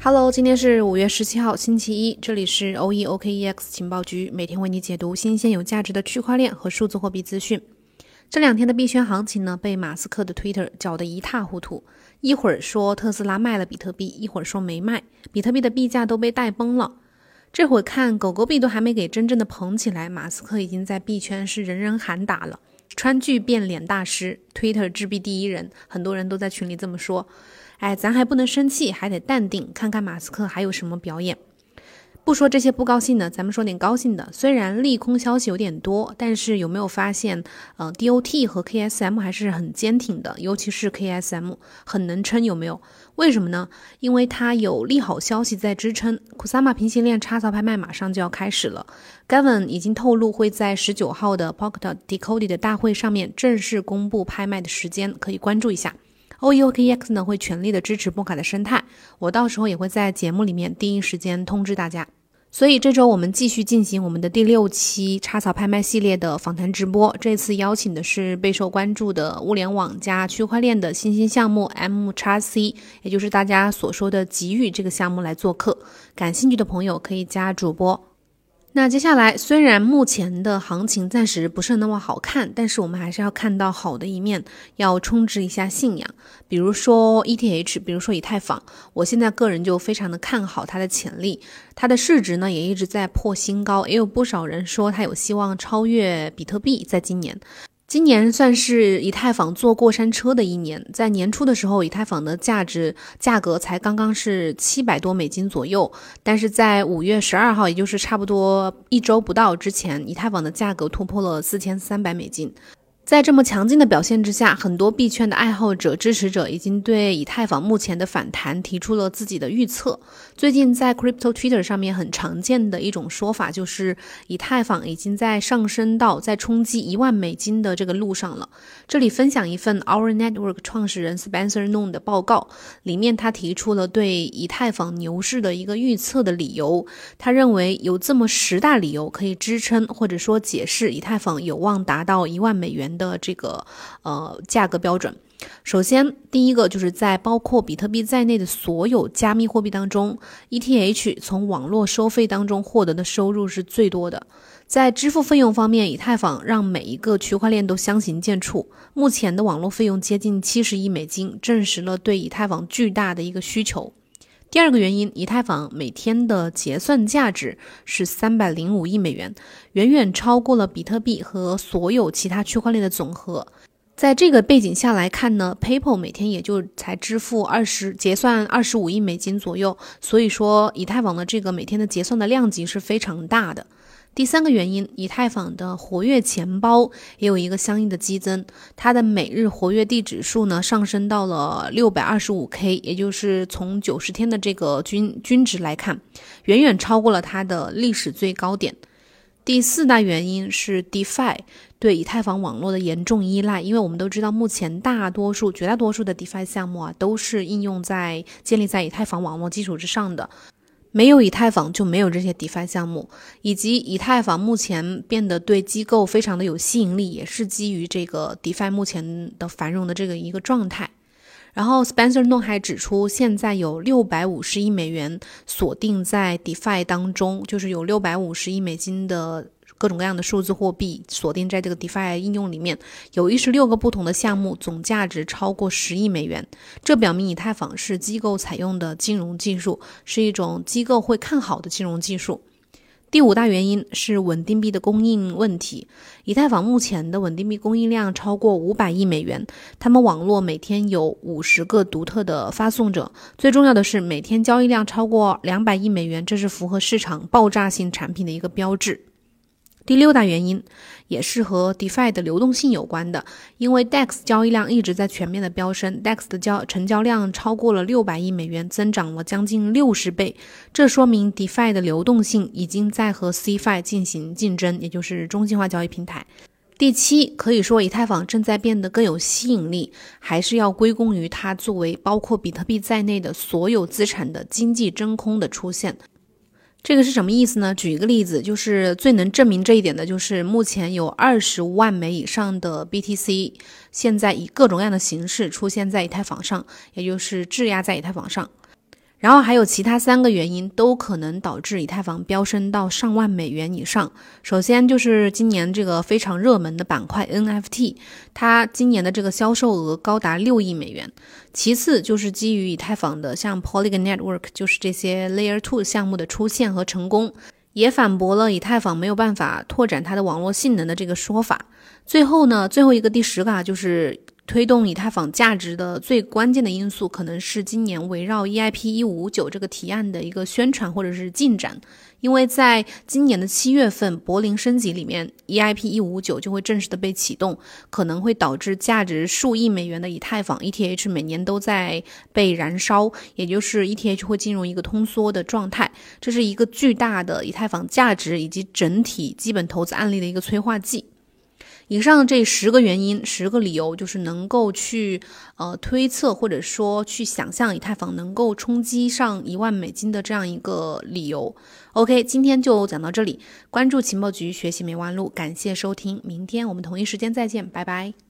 Hello，今天是五月十七号，星期一，这里是 OE OKEX 情报局，每天为你解读新鲜有价值的区块链和数字货币资讯。这两天的币圈行情呢，被马斯克的 Twitter 搅得一塌糊涂，一会儿说特斯拉卖了比特币，一会儿说没卖，比特币的币价都被带崩了。这会儿看狗狗币都还没给真正的捧起来，马斯克已经在币圈是人人喊打了，川剧变脸大师，Twitter 制币第一人，很多人都在群里这么说。哎，咱还不能生气，还得淡定，看看马斯克还有什么表演。不说这些不高兴的，咱们说点高兴的。虽然利空消息有点多，但是有没有发现，呃，DOT 和 KSM 还是很坚挺的，尤其是 KSM 很能撑，有没有？为什么呢？因为它有利好消息在支撑。Kusama 平行链插槽拍卖马上就要开始了，Gavin 已经透露会在十九号的 Pocket Decoded 的大会上面正式公布拍卖的时间，可以关注一下。OEOKEX 呢会全力的支持波卡的生态，我到时候也会在节目里面第一时间通知大家。所以这周我们继续进行我们的第六期插槽拍卖系列的访谈直播，这次邀请的是备受关注的物联网加区块链的新兴项目 M 叉 C，也就是大家所说的极域这个项目来做客。感兴趣的朋友可以加主播。那接下来，虽然目前的行情暂时不是那么好看，但是我们还是要看到好的一面，要充值一下信仰。比如说 ETH，比如说以太坊，我现在个人就非常的看好它的潜力，它的市值呢也一直在破新高，也有不少人说它有希望超越比特币，在今年。今年算是以太坊坐过山车的一年，在年初的时候，以太坊的价值价格才刚刚是七百多美金左右，但是在五月十二号，也就是差不多一周不到之前，以太坊的价格突破了四千三百美金。在这么强劲的表现之下，很多币圈的爱好者、支持者已经对以太坊目前的反弹提出了自己的预测。最近在 Crypto Twitter 上面很常见的一种说法就是，以太坊已经在上升到在冲击一万美金的这个路上了。这里分享一份 Our Network 创始人 Spencer Noon 的报告，里面他提出了对以太坊牛市的一个预测的理由。他认为有这么十大理由可以支撑或者说解释以太坊有望达到一万美元。的这个呃价格标准，首先第一个就是在包括比特币在内的所有加密货币当中，ETH 从网络收费当中获得的收入是最多的。在支付费用方面，以太坊让每一个区块链都相形见绌。目前的网络费用接近七十亿美金，证实了对以太坊巨大的一个需求。第二个原因，以太坊每天的结算价值是三百零五亿美元，远远超过了比特币和所有其他区块链的总和。在这个背景下来看呢，PayPal 每天也就才支付二十结算二十五亿美金左右，所以说以太坊的这个每天的结算的量级是非常大的。第三个原因，以太坊的活跃钱包也有一个相应的激增，它的每日活跃地址数呢上升到了六百二十五 K，也就是从九十天的这个均均值来看，远远超过了它的历史最高点。第四大原因是 DeFi 对以太坊网络的严重依赖，因为我们都知道，目前大多数、绝大多数的 DeFi 项目啊，都是应用在建立在以太坊网络基础之上的。没有以太坊就没有这些 DeFi 项目，以及以太坊目前变得对机构非常的有吸引力，也是基于这个 DeFi 目前的繁荣的这个一个状态。然后 Spencer n o 还指出，现在有六百五十亿美元锁定在 DeFi 当中，就是有六百五十亿美金的。各种各样的数字货币锁定在这个 DeFi 应用里面，有一十六个不同的项目，总价值超过十亿美元。这表明以太坊是机构采用的金融技术，是一种机构会看好的金融技术。第五大原因是稳定币的供应问题。以太坊目前的稳定币供应量超过五百亿美元，他们网络每天有五十个独特的发送者，最重要的是每天交易量超过两百亿美元，这是符合市场爆炸性产品的一个标志。第六大原因也是和 DeFi 的流动性有关的，因为 DEX 交易量一直在全面的飙升，DEX 的交成交量超过了六百亿美元，增长了将近六十倍。这说明 DeFi 的流动性已经在和 CFI 进行竞争，也就是中心化交易平台。第七，可以说以太坊正在变得更有吸引力，还是要归功于它作为包括比特币在内的所有资产的经济真空的出现。这个是什么意思呢？举一个例子，就是最能证明这一点的，就是目前有二十万枚以上的 BTC，现在以各种各样的形式出现在以太坊上，也就是质押在以太坊上。然后还有其他三个原因都可能导致以太坊飙升到上万美元以上。首先就是今年这个非常热门的板块 NFT，它今年的这个销售额高达六亿美元。其次就是基于以太坊的像 Polygon Network，就是这些 Layer Two 项目的出现和成功，也反驳了以太坊没有办法拓展它的网络性能的这个说法。最后呢，最后一个第十个啊，就是。推动以太坊价值的最关键的因素，可能是今年围绕 EIP 一五五九这个提案的一个宣传或者是进展。因为在今年的七月份柏林升级里面，EIP 一五五九就会正式的被启动，可能会导致价值数亿美元的以太坊 ETH 每年都在被燃烧，也就是 ETH 会进入一个通缩的状态。这是一个巨大的以太坊价值以及整体基本投资案例的一个催化剂。以上这十个原因、十个理由，就是能够去呃推测或者说去想象以太坊能够冲击上一万美金的这样一个理由。OK，今天就讲到这里，关注情报局，学习没弯路，感谢收听，明天我们同一时间再见，拜拜。